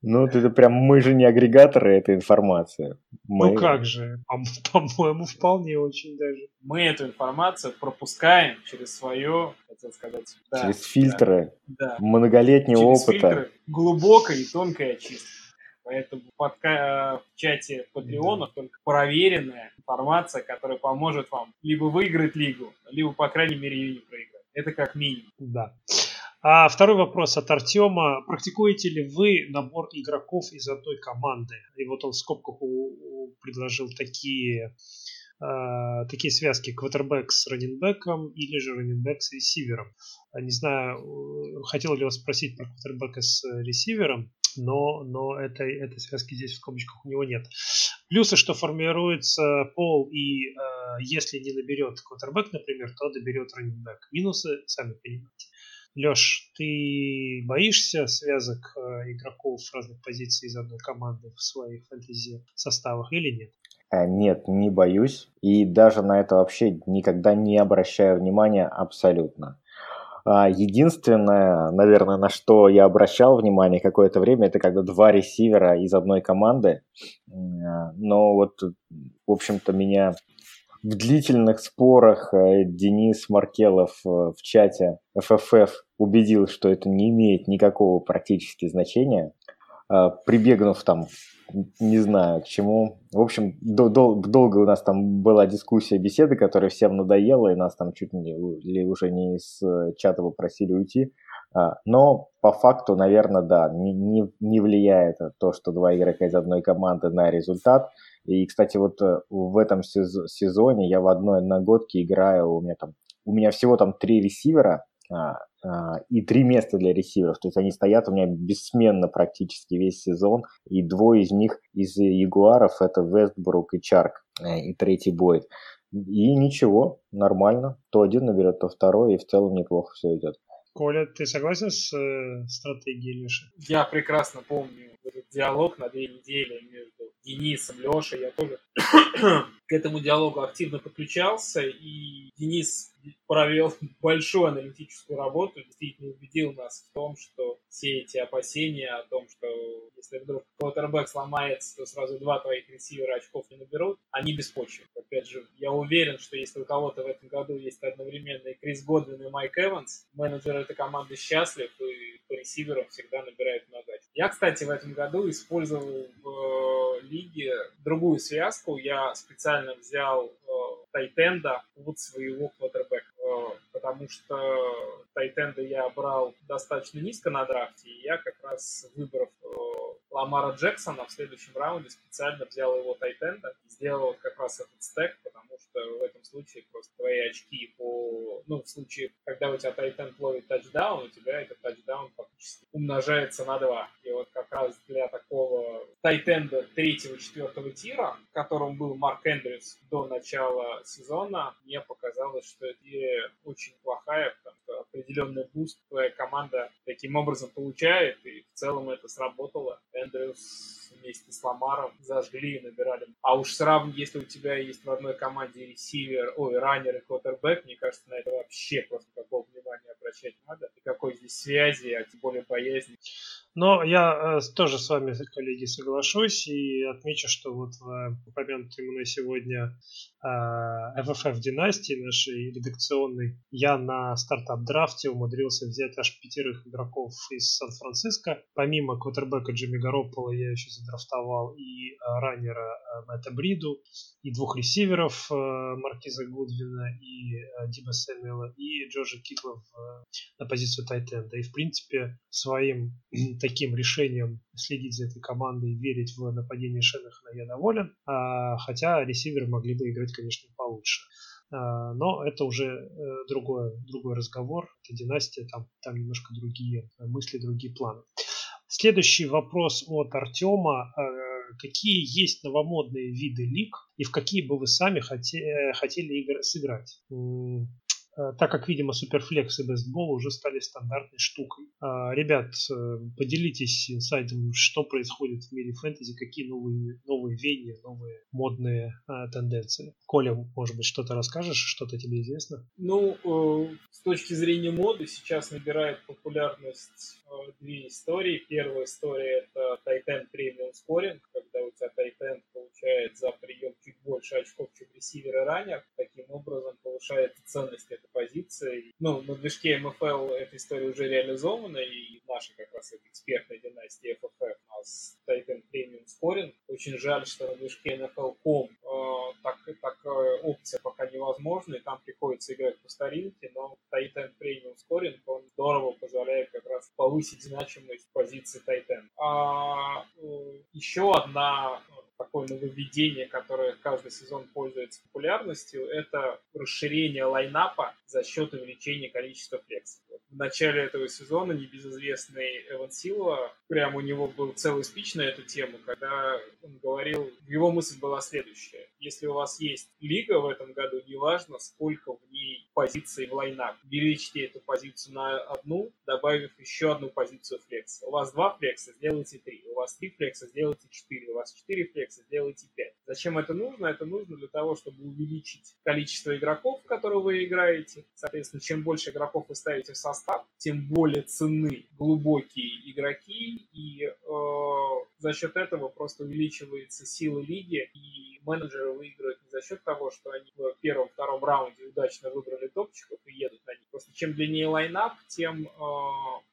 Ну, это прям мы же не агрегаторы этой информации. Мы... Ну как же, по-моему, вполне очень даже. Мы эту информацию пропускаем через свое, хотел сказать, да, через фильтры да, многолетнего через опыта. Фильтры глубокой и тонкой очистки. Поэтому в, подка... в чате Патреонов да. только проверенная информация, которая поможет вам либо выиграть лигу, либо, по крайней мере, ее не проиграть. Это как минимум. Да. А второй вопрос от Артема. Практикуете ли вы набор игроков из одной команды? И вот он в скобках предложил такие, э, такие связки квотербек с раненбеком или же раненбек с ресивером. Не знаю, э, хотел ли вас спросить про квотербека с ресивером, но, но этой, этой связки здесь в скобочках у него нет. Плюсы, что формируется пол, и э, если не наберет квотербек, например, то доберет раненбек. Минусы, сами понимаете. Леш, ты боишься связок э, игроков разных позиций из одной команды в своих фэнтези составах или нет? Э, нет, не боюсь. И даже на это вообще никогда не обращаю внимания абсолютно. А, единственное, наверное, на что я обращал внимание какое-то время, это когда два ресивера из одной команды. Э, но вот, в общем-то, меня в длительных спорах э, Денис Маркелов э, в чате FFF убедил, что это не имеет никакого практически значения, э, прибегнув там, не знаю к чему. В общем, дол- дол- долго у нас там была дискуссия, беседа, которая всем надоела, и нас там чуть ли уже не из чата попросили уйти. Но по факту, наверное, да, не, не, не влияет то, что два игрока из одной команды на результат. И, кстати, вот э, в этом сезоне я в одной одногодке играю, у меня там, у меня всего там три ресивера а, а, и три места для ресиверов. То есть они стоят у меня бессменно практически весь сезон. И двое из них из Ягуаров это Вестбрук и Чарк. Э, и третий Бойд. И ничего, нормально. То один наберет, то второй, и в целом неплохо все идет. Коля, ты согласен с э, стратегией Леши? Я прекрасно помню этот диалог на две недели между Денисом, Лешей. Я тоже к этому диалогу активно подключался, и Денис провел большую аналитическую работу, действительно убедил нас в том, что все эти опасения о том, что если вдруг квотербек сломается, то сразу два твоих ресивера очков не наберут, они беспочвенны. Опять же, я уверен, что если у кого-то в этом году есть одновременно и Крис Годвин, и Майк Эванс, менеджер этой команды счастлив и по ресиверам всегда набирает много. Я, кстати, в этом году использовал в э, лиге другую связку. Я специально взял э, Тайтенда под своего квотербека, э, потому что Тайтенда я брал достаточно низко на драфте, и я как раз выбрав Ламара Джексона в следующем раунде специально взял его тайтенда и сделал как раз этот стек, в этом случае просто твои очки по... Ну, в случае, когда у тебя тайтенд ловит тачдаун, у тебя этот тачдаун фактически умножается на 2. И вот как раз для такого тайтенда третьего-четвертого тира, которым был Марк Эндрюс до начала сезона, мне показалось, что это очень плохая, потому что определенный буст твоя команда таким образом получает, и в целом это сработало. Эндрюс вместе с Ламаром зажгли и набирали. А уж сравни, если у тебя есть в одной команде ресивер, ой, раннер и квотербек, мне кажется, на это вообще просто какого внимания обращать надо. И какой здесь связи, а тем более боязни. Но я э, тоже с вами, коллеги, соглашусь и отмечу, что вот в э, упомянутой мной сегодня э, FFF династии нашей редакционной я на стартап-драфте умудрился взять аж пятерых игроков из Сан-Франциско. Помимо квотербека Джимми Гаропполо я еще задрафтовал и э, раннера э, Мэтта Бриду, и двух ресиверов э, Маркиза Гудвина и э, Диба Сэмюэла, и Джорджа Китла э, на позицию tight end а. И в принципе своим таким решением следить за этой командой и верить в нападение Шенахана я доволен. А, хотя ресиверы могли бы играть, конечно, получше. А, но это уже э, другой, другой разговор. Это династия, там, там немножко другие мысли, другие планы. Следующий вопрос от Артема. Э, какие есть новомодные виды лиг и в какие бы вы сами хотели, хотели игр сыграть? Э, так как, видимо, суперфлекс и бестбол уже стали стандартной штукой. А, ребят, э, поделитесь инсайдом, что происходит в мире фэнтези, какие новые, новые веяния, новые модные а, тенденции. Коля, может быть, что-то расскажешь, что-то тебе известно? Ну, э, с точки зрения моды сейчас набирает популярность э, две истории. Первая история – это Titan Premium Scoring, когда у тебя Titan получает за прием чуть больше очков, чем ресивер и раннер. Таким образом повышает ценность этой позиции. Ну, на движке MFL эта история уже реализована, и наша как раз эта экспертная династия FFF у нас Titan Premium Scoring. Очень жаль, что на движке NFL.com э, так, такая опция пока невозможна, и там приходится играть по старинке, но Titan Premium Scoring, он здорово позволяет как раз повысить значимость позиции Titan. А, э, еще одна такое нововведение, которое каждый сезон пользуется популярностью, это расширение лайнапа за счет увеличения количества флексов. В начале этого сезона небезызвестный Эван Силва, прямо у него был целый спич на эту тему, когда он говорил, его мысль была следующая. Если у вас есть лига в этом году, неважно, сколько в ней позиций в лайнап, увеличьте эту позицию на одну, добавив еще одну позицию флекса. У вас два флекса, сделайте три. У вас три флекса, сделайте четыре. У вас четыре флекса, сделайте пять. Зачем это нужно? Это нужно для того, чтобы увеличить количество игроков, в которые вы играете. Соответственно, чем больше игроков вы ставите в состав, тем более ценны глубокие игроки, и э, за счет этого просто увеличивается сила лиги, и менеджеры выигрывают за счет того, что они в первом-втором раунде удачно выбрали топчиков и едут на них. Просто чем длиннее лайнап, тем э,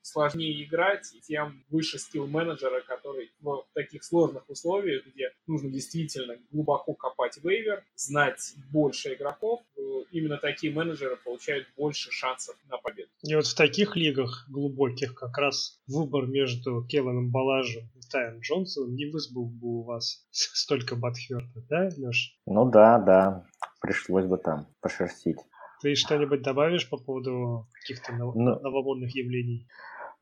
сложнее играть, и тем выше скилл менеджера, который в таких сложных условиях, где нужно действительно глубоко копать вейвер, знать больше игроков, э, именно такие менеджеры получают больше шансов на победу. И вот в таких лигах глубоких как раз выбор между Кевином Балажем и Тайм Джонсоном не вызвал бы у вас столько батхерта, да, Леш? Ну да, да, пришлось бы там пошерстить. Ты что-нибудь добавишь по поводу каких-то нов- ну, новомодных явлений?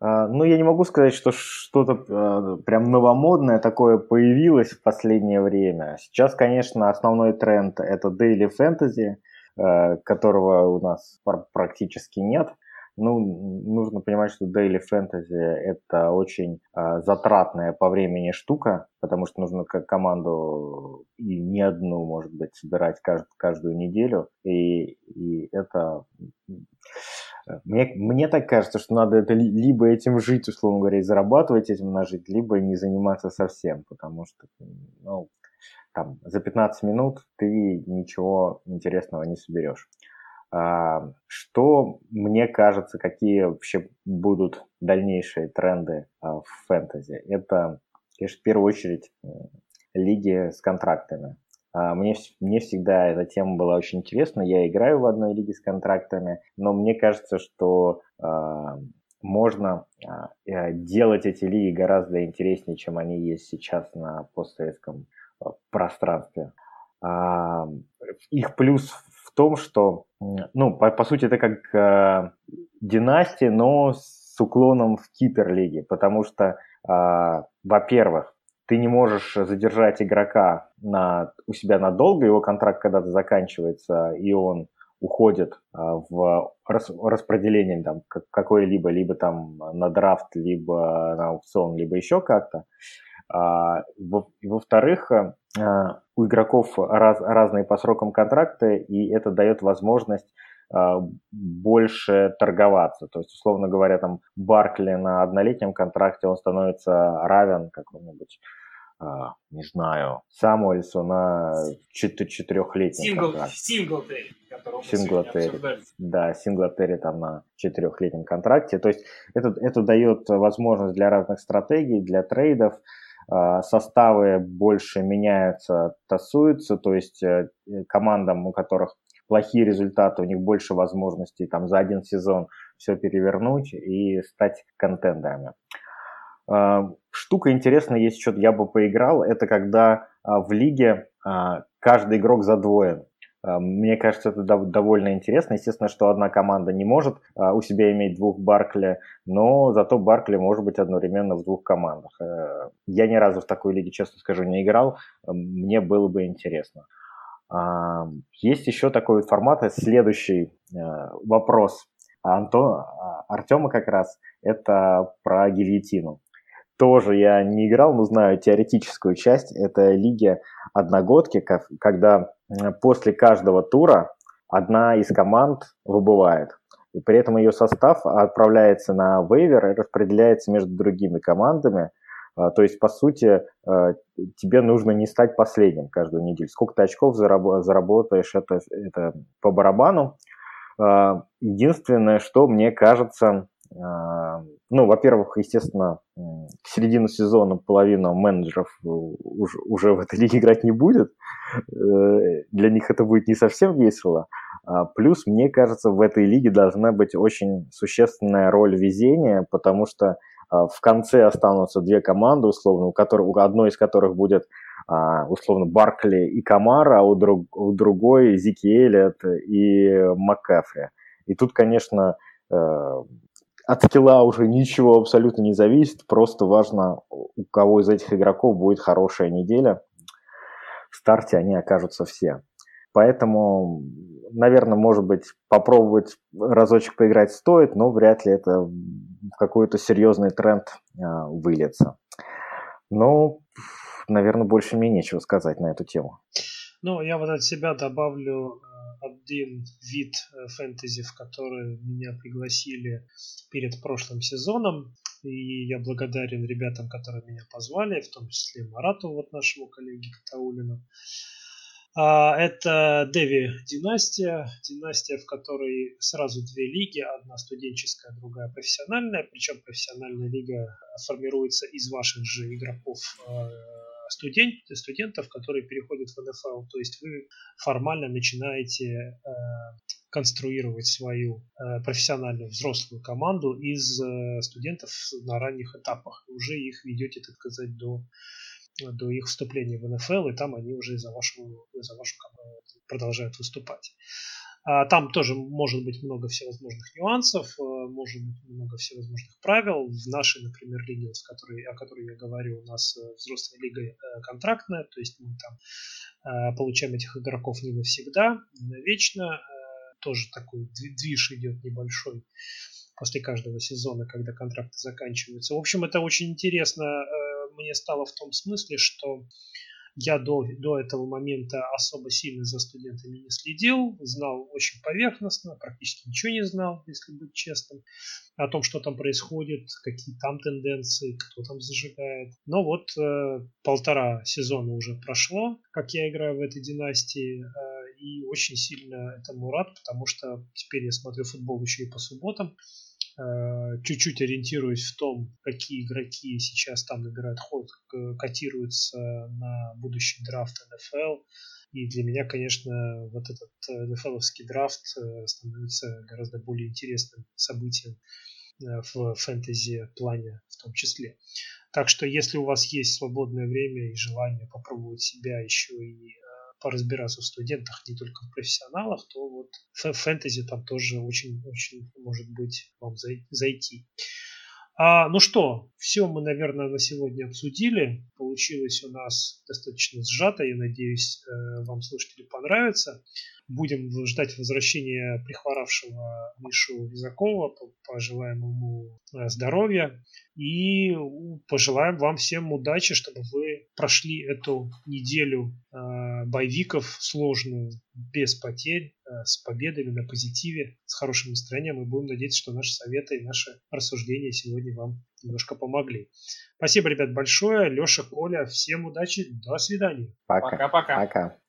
Uh, ну, я не могу сказать, что что-то uh, прям новомодное такое появилось в последнее время. Сейчас, конечно, основной тренд это daily fantasy, uh, которого у нас практически нет. Ну, нужно понимать, что daily fantasy это очень э, затратная по времени штука, потому что нужно как команду и не одну, может быть, собирать кажд, каждую неделю. И, и это мне, мне так кажется, что надо это либо этим жить, условно говоря, и зарабатывать этим на жить, либо не заниматься совсем, потому что ну, там, за 15 минут ты ничего интересного не соберешь. А, что мне кажется, какие вообще будут дальнейшие тренды а, в фэнтези? Это, конечно, в первую очередь лиги с контрактами. А, мне, мне всегда эта тема была очень интересна. Я играю в одной лиге с контрактами, но мне кажется, что можно делать эти лиги гораздо интереснее, чем они есть сейчас на постсоветском пространстве. Их плюс том, что, ну, по, по сути, это как династия, но с уклоном в киперлиге, потому что, во-первых, ты не можешь задержать игрока на, у себя надолго, его контракт когда-то заканчивается, и он уходит а, в рас, распределение там, какое-либо, либо там на драфт, либо на аукцион, либо еще как-то. А, во-вторых, а, у игроков раз, разные по срокам контракты, и это дает возможность больше торговаться. То есть, условно говоря, там Баркли на однолетнем контракте он становится равен какому-нибудь а, не знаю, Самуэльсу на четырехлетнем Сингл, контракте. Синглтери, Синглтери. Да, Синглтери там на четырехлетнем контракте. То есть это, это дает возможность для разных стратегий, для трейдов. А, составы больше меняются, тасуются, то есть э, командам, у которых плохие результаты, у них больше возможностей там за один сезон все перевернуть и стать контендерами. А, штука интересная, есть что-то я бы поиграл, это когда в лиге каждый игрок задвоен. Мне кажется, это довольно интересно. Естественно, что одна команда не может у себя иметь двух Баркли, но зато Баркли может быть одновременно в двух командах. Э, я ни разу в такой лиге, честно скажу, не играл. Мне было бы интересно. Есть еще такой формат, следующий э, вопрос Антон, Артема как раз, это про гильотину тоже я не играл, но знаю теоретическую часть. Это лиги одногодки, когда после каждого тура одна из команд выбывает. И при этом ее состав отправляется на вейвер и распределяется между другими командами. А, то есть, по сути, а, тебе нужно не стать последним каждую неделю. Сколько ты очков заработаешь, это, это по барабану. Единственное, что мне кажется, ну, во-первых, естественно, к середину сезона половина менеджеров уже, уже в этой лиге играть не будет. Э, для них это будет не совсем весело. А плюс, мне кажется, в этой лиге должна быть очень существенная роль везения, потому что а, в конце останутся две команды, условно, у, которых, у одной из которых будет а, условно Баркли и Камара, а у, друг, у другой Зики Эллиот и Маккафри. И тут, конечно, э, от скилла уже ничего абсолютно не зависит. Просто важно, у кого из этих игроков будет хорошая неделя. В старте они окажутся все. Поэтому, наверное, может быть, попробовать разочек поиграть стоит, но вряд ли это какой-то серьезный тренд а, выльется. Ну, наверное, больше мне нечего сказать на эту тему. Ну, я вот от себя добавлю один вид э, фэнтези, в который меня пригласили перед прошлым сезоном. И я благодарен ребятам, которые меня позвали, в том числе Марату, вот нашему коллеге Катаулину. А, это Деви династия, династия, в которой сразу две лиги, одна студенческая, другая профессиональная, причем профессиональная лига формируется из ваших же игроков э, студент, студентов, которые переходят в НФЛ. То есть вы формально начинаете э, конструировать свою э, профессиональную взрослую команду из э, студентов на ранних этапах. Уже их ведете, так сказать, до до их вступления в НФЛ, и там они уже за вашу, за вашу команду продолжают выступать. А, там тоже может быть много всевозможных нюансов, э, может быть много всевозможных правил. В нашей, например, лиге, с которой, о которой я говорю, у нас э, взрослая лига э, контрактная, то есть мы там получаем этих игроков не навсегда, не навечно. Тоже такой движ идет небольшой после каждого сезона, когда контракты заканчиваются. В общем, это очень интересно мне стало в том смысле, что я до, до этого момента особо сильно за студентами не следил, знал очень поверхностно, практически ничего не знал, если быть честным, о том, что там происходит, какие там тенденции, кто там зажигает. Но вот э, полтора сезона уже прошло, как я играю в этой династии, э, и очень сильно этому рад, потому что теперь я смотрю футбол еще и по субботам. Э, чуть-чуть ориентируюсь в том, какие игроки сейчас там набирают ход, котируются на будущий драфт НФЛ. И для меня, конечно, вот этот НФЛовский драфт э, становится гораздо более интересным событием, в фэнтези плане в том числе. Так что если у вас есть свободное время и желание попробовать себя еще и поразбираться в студентах, не только в профессионалах, то вот фэнтези там тоже очень-очень может быть вам зайти. А, ну что, все мы, наверное, на сегодня обсудили. Получилось у нас достаточно сжато. Я надеюсь, э, вам слушатели понравится. Будем ждать возвращения прихворавшего Мишу Визакова. Пожелаем ему э, здоровья. И пожелаем вам всем удачи, чтобы вы прошли эту неделю э, боевиков сложную, без потерь, э, с победами на позитиве, с хорошим настроением. И будем надеяться, что наши советы и наши рассуждения сегодня вам немножко помогли. Спасибо, ребят, большое. Леша, Коля, всем удачи. До свидания. Пока-пока.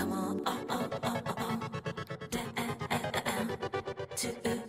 come on, oh, oh, oh, oh, oh, down, down, down, to.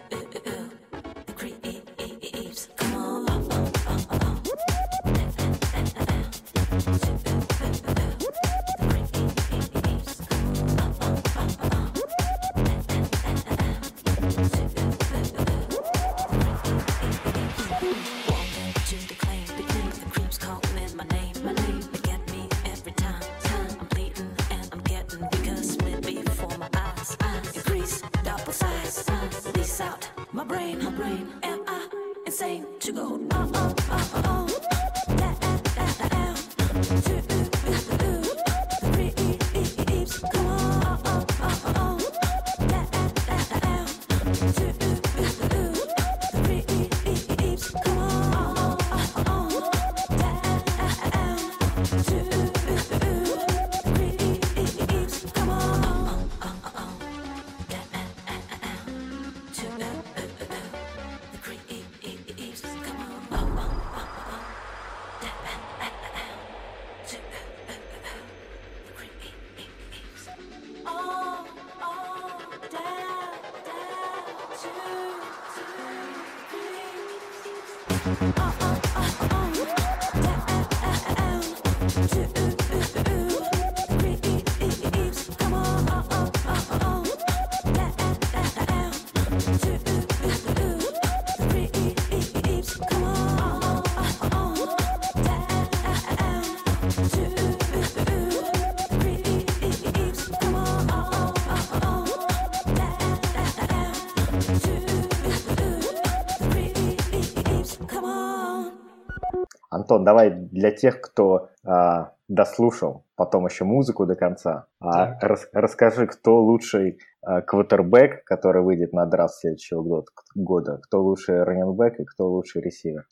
Антон, давай для тех, кто а, дослушал потом еще музыку до конца, а, рас, расскажи, кто лучший а, квотербек, который выйдет на драфт следующего года, года, кто лучший раненбэк и кто лучший ресивер?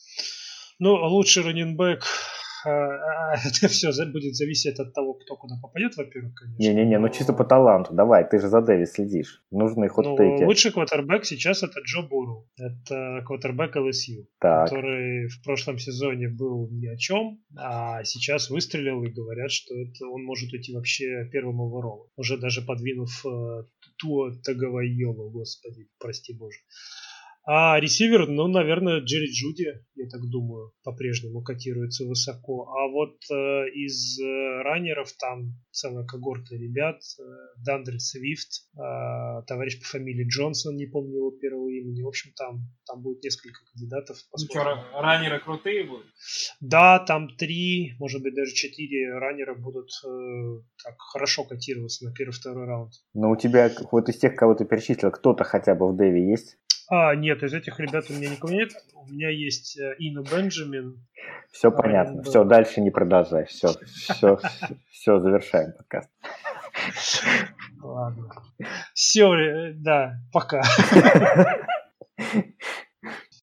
Ну, лучший раненбэк Э, это все будет зависеть от того, кто куда попадет, во-первых, конечно. Не-не-не, ну чисто по таланту, давай, ты же за Дэви следишь. Нужны хот-тейки. Ну, лучший квотербек сейчас это Джо Буру. Это квотербек ЛСЮ, так. который в прошлом сезоне был ни о чем, а сейчас выстрелил и говорят, что это он может уйти вообще первым оверолом. Уже даже подвинув э, Туа Таговайолу, господи, прости боже. А ресивер, ну, наверное, Джерри Джуди, я так думаю, по-прежнему котируется высоко. А вот э, из э, раннеров там целая когорта ребят. Э, Дандре Свифт, э, товарищ по фамилии Джонсон, не помню его первого имени. В общем, там, там будет несколько кандидатов. Ну что, раннеры крутые будут? Да, там три, может быть, даже четыре раннера будут э, так хорошо котироваться на первый-второй раунд. Но у тебя, вот из тех, кого ты перечислил, кто-то хотя бы в Дэви есть? А, нет, из этих ребят у меня никого нет. У меня есть э, Ина Бенджамин. Все понятно. Все, дальше не продолжай. Все, все, все, завершаем подкаст. Ладно. Все, э, да, пока.